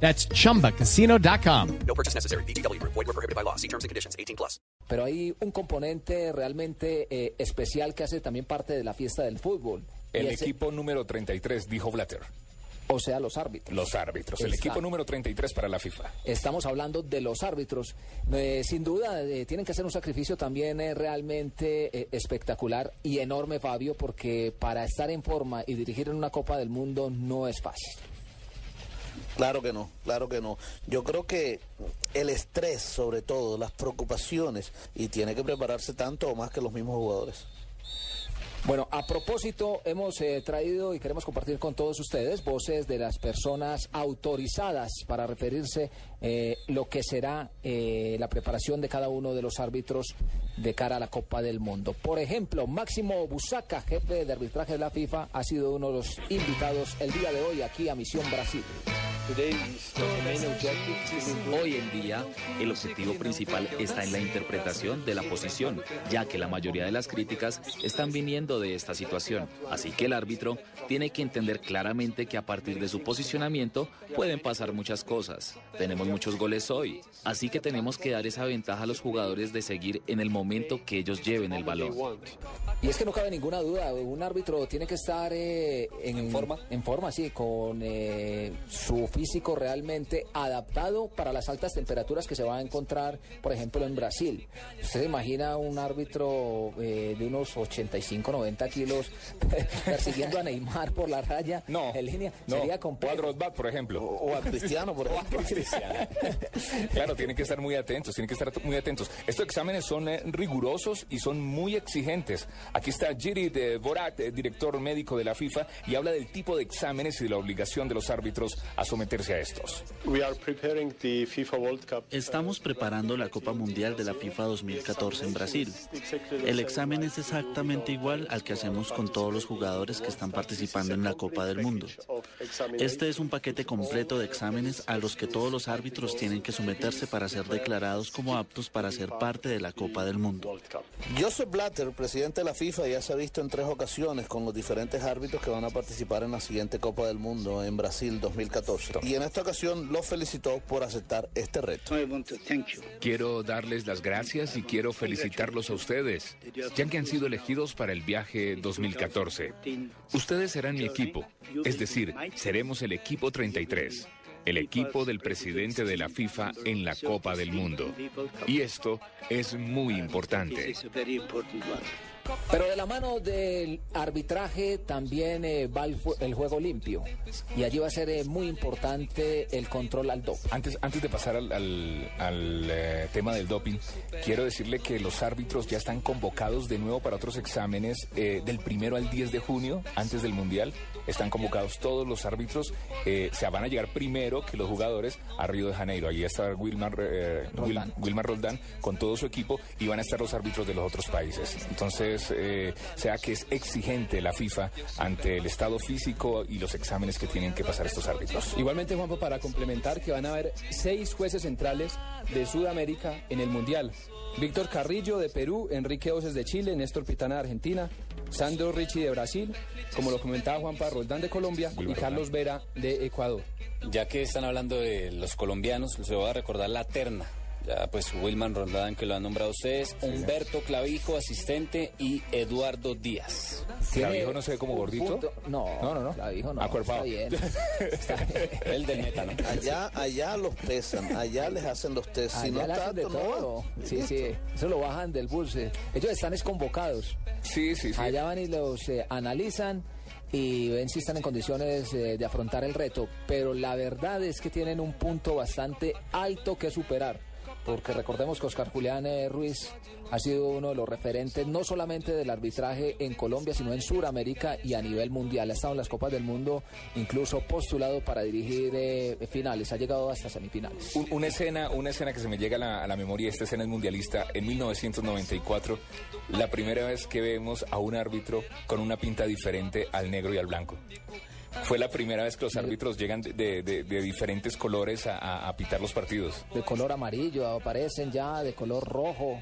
That's chumbacasino.com. No purchase necessary. BGW. Void were prohibited by law. See terms and conditions. 18 plus. Pero hay un componente realmente eh, especial que hace también parte de la fiesta del fútbol. El ese- equipo número 33, dijo Blatter. O sea, los árbitros. Los árbitros. El Está. equipo número 33 para la FIFA. Estamos hablando de los árbitros. Eh, sin duda, eh, tienen que hacer un sacrificio también eh, realmente eh, espectacular y enorme, Fabio, porque para estar en forma y dirigir en una Copa del Mundo no es fácil. Claro que no, claro que no. Yo creo que el estrés, sobre todo, las preocupaciones, y tiene que prepararse tanto o más que los mismos jugadores. Bueno, a propósito, hemos eh, traído y queremos compartir con todos ustedes voces de las personas autorizadas para referirse eh, lo que será eh, la preparación de cada uno de los árbitros de cara a la Copa del Mundo. Por ejemplo, Máximo Busaca, jefe de arbitraje de la FIFA, ha sido uno de los invitados el día de hoy aquí a Misión Brasil. Hoy en día, el objetivo principal está en la interpretación de la posición, ya que la mayoría de las críticas están viniendo de esta situación. Así que el árbitro tiene que entender claramente que a partir de su posicionamiento pueden pasar muchas cosas. Tenemos muchos goles hoy, así que tenemos que dar esa ventaja a los jugadores de seguir en el momento que ellos lleven el balón. Y es que no cabe ninguna duda, un árbitro tiene que estar eh, en, forma, en forma, sí, con eh, su físico realmente adaptado para las altas temperaturas que se va a encontrar, por ejemplo, en Brasil. ¿Usted se imagina un árbitro eh, de unos 85, 90 kilos persiguiendo a Neymar por la raya No. en línea? No. Sería O a complejo. Drogba, por ejemplo. O a Cristiano, por ejemplo. Claro, tienen que estar muy atentos, tienen que estar muy atentos. Estos exámenes son eh, rigurosos y son muy exigentes. Aquí está Giri de Borat, eh, director médico de la FIFA, y habla del tipo de exámenes y de la obligación de los árbitros a someterse a estos. Cup. Estamos preparando la Copa Mundial de la FIFA 2014 en Brasil. El examen es exactamente igual al que hacemos con todos los jugadores que están participando en la Copa del Mundo. Este es un paquete completo de exámenes a los que todos los árbitros tienen que someterse para ser declarados como aptos para ser parte de la Copa del Mundo. Joseph Blatter, presidente de la FIFA, ya se ha visto en tres ocasiones con los diferentes árbitros que van a participar en la siguiente Copa del Mundo en Brasil 2014. Y en esta ocasión los felicitó por aceptar este reto. Quiero darles las gracias y quiero felicitarlos a ustedes, ya que han sido elegidos para el viaje 2014. Ustedes serán mi equipo, es decir, seremos el equipo 33, el equipo del presidente de la FIFA en la Copa del Mundo. Y esto es muy importante. Pero de la mano del arbitraje también eh, va el, juego limpio. Y allí va a ser eh, muy importante el control al doping. Antes, antes de pasar al, al- al, eh, tema del doping, quiero decirle que los árbitros ya están convocados de nuevo para otros exámenes eh, del primero al 10 de junio, antes del Mundial. Están convocados todos los árbitros. eh, se van a llegar primero que los jugadores a Río de Janeiro. Allí está Wilmar, eh, Wil- Roldán. Wilmar Roldán con todo su equipo y van a estar los árbitros de los otros países. Entonces, eh, sea que es exigente la FIFA ante el estado físico y los exámenes que tienen que pasar estos árbitros. Igualmente, Juanpo, para complementar que van a haber seis jueces centrales de Sudamérica en el Mundial. Víctor Carrillo de Perú, Enrique Oces de Chile, Néstor Pitana de Argentina, Sandro Ricci de Brasil, como lo comentaba Juanpa Roldán de Colombia y Carlos Vera de Ecuador. Ya que están hablando de los colombianos, les voy a recordar la terna. Ya pues Wilman Rondán, que lo han nombrado ustedes, Humberto Clavijo, asistente, y Eduardo Díaz. Clavijo no se ve como gordito. punto- No, No, no, no. Clavijo no. Acuerpado. Está bien. Está bien. El del meta, ¿no? Allá, allá los pesan, allá les hacen los test. Si no Allá está de no va. todo. Sí, sí. Eso lo bajan del bus. eh. Ellos están desconvocados. Sí, sí, sí. Allá van y los eh, analizan y ven si están en condiciones eh, de afrontar el reto. Pero la verdad es que tienen un punto bastante alto que superar. Porque recordemos que Oscar Julián eh, Ruiz ha sido uno de los referentes no solamente del arbitraje en Colombia, sino en Sudamérica y a nivel mundial. Ha estado en las Copas del Mundo, incluso postulado para dirigir eh, finales, ha llegado hasta semifinales. Un- una escena, una escena que se me llega a la, a la memoria, esta escena es mundialista, en 1994, la primera vez que vemos a un árbitro con una pinta diferente al negro y al blanco. Fue la primera vez que los árbitros llegan de, de- de- de diferentes colores a, a- a pitar los partidos. De color amarillo aparecen ya, de color rojo.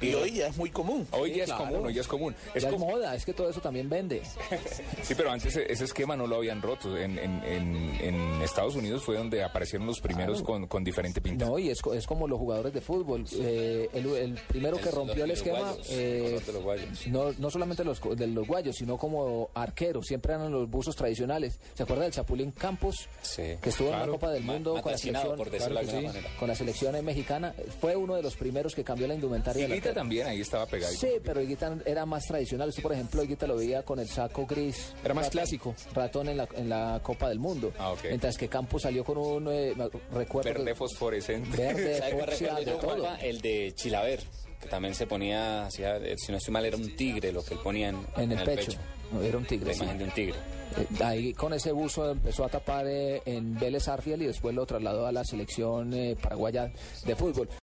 Y hoy ya es muy común. Hoy ya es común, hoy ya es común. Es ya es moda, es que todo eso también vende. Sí, pero antes e- ese esquema no lo habían roto. En, en- en- en Estados Unidos fue donde aparecieron los primeros con, con diferente pinta. No, y es, co- es como los jugadores de fútbol. Eh, el, el primero que rompió el esquema, eh, color de los guayos. no, no solamente los, co- de los guayos, sino como arqueros. Siempre eran los buzos tradicionales. ¿Se acuerda del Chapulín Campos? Sí. Que estuvo en Claro. la Copa del Mundo con la selección, por claro de sí, con la selección mexicana. Fue uno de los primeros que cambió la indumentaria. Higuita arquero. también ahí estaba pegado. Sí, pero Higuita era más tradicional. Usted, por ejemplo, Higuita lo veía con el saco gris. Era más ratón- clásico. Ratón en la, en la Copa del Mundo. Ah, ok. Mientras que Campos salió con un, eh, recuerdo... Verde que- fosforescente. Verde, ¿Sabe cuál fucsia, recuerdo de todo. El de Chilaver, que también se ponía, eh, si no estoy mal, era un tigre lo que él ponía en, En el pecho. Era un tigre. La sí. imagen de un tigre. Eh, Ahí con ese buzo empezó a tapar eh, en Vélez Arfiel y después lo trasladó a la selección eh, paraguaya de fútbol.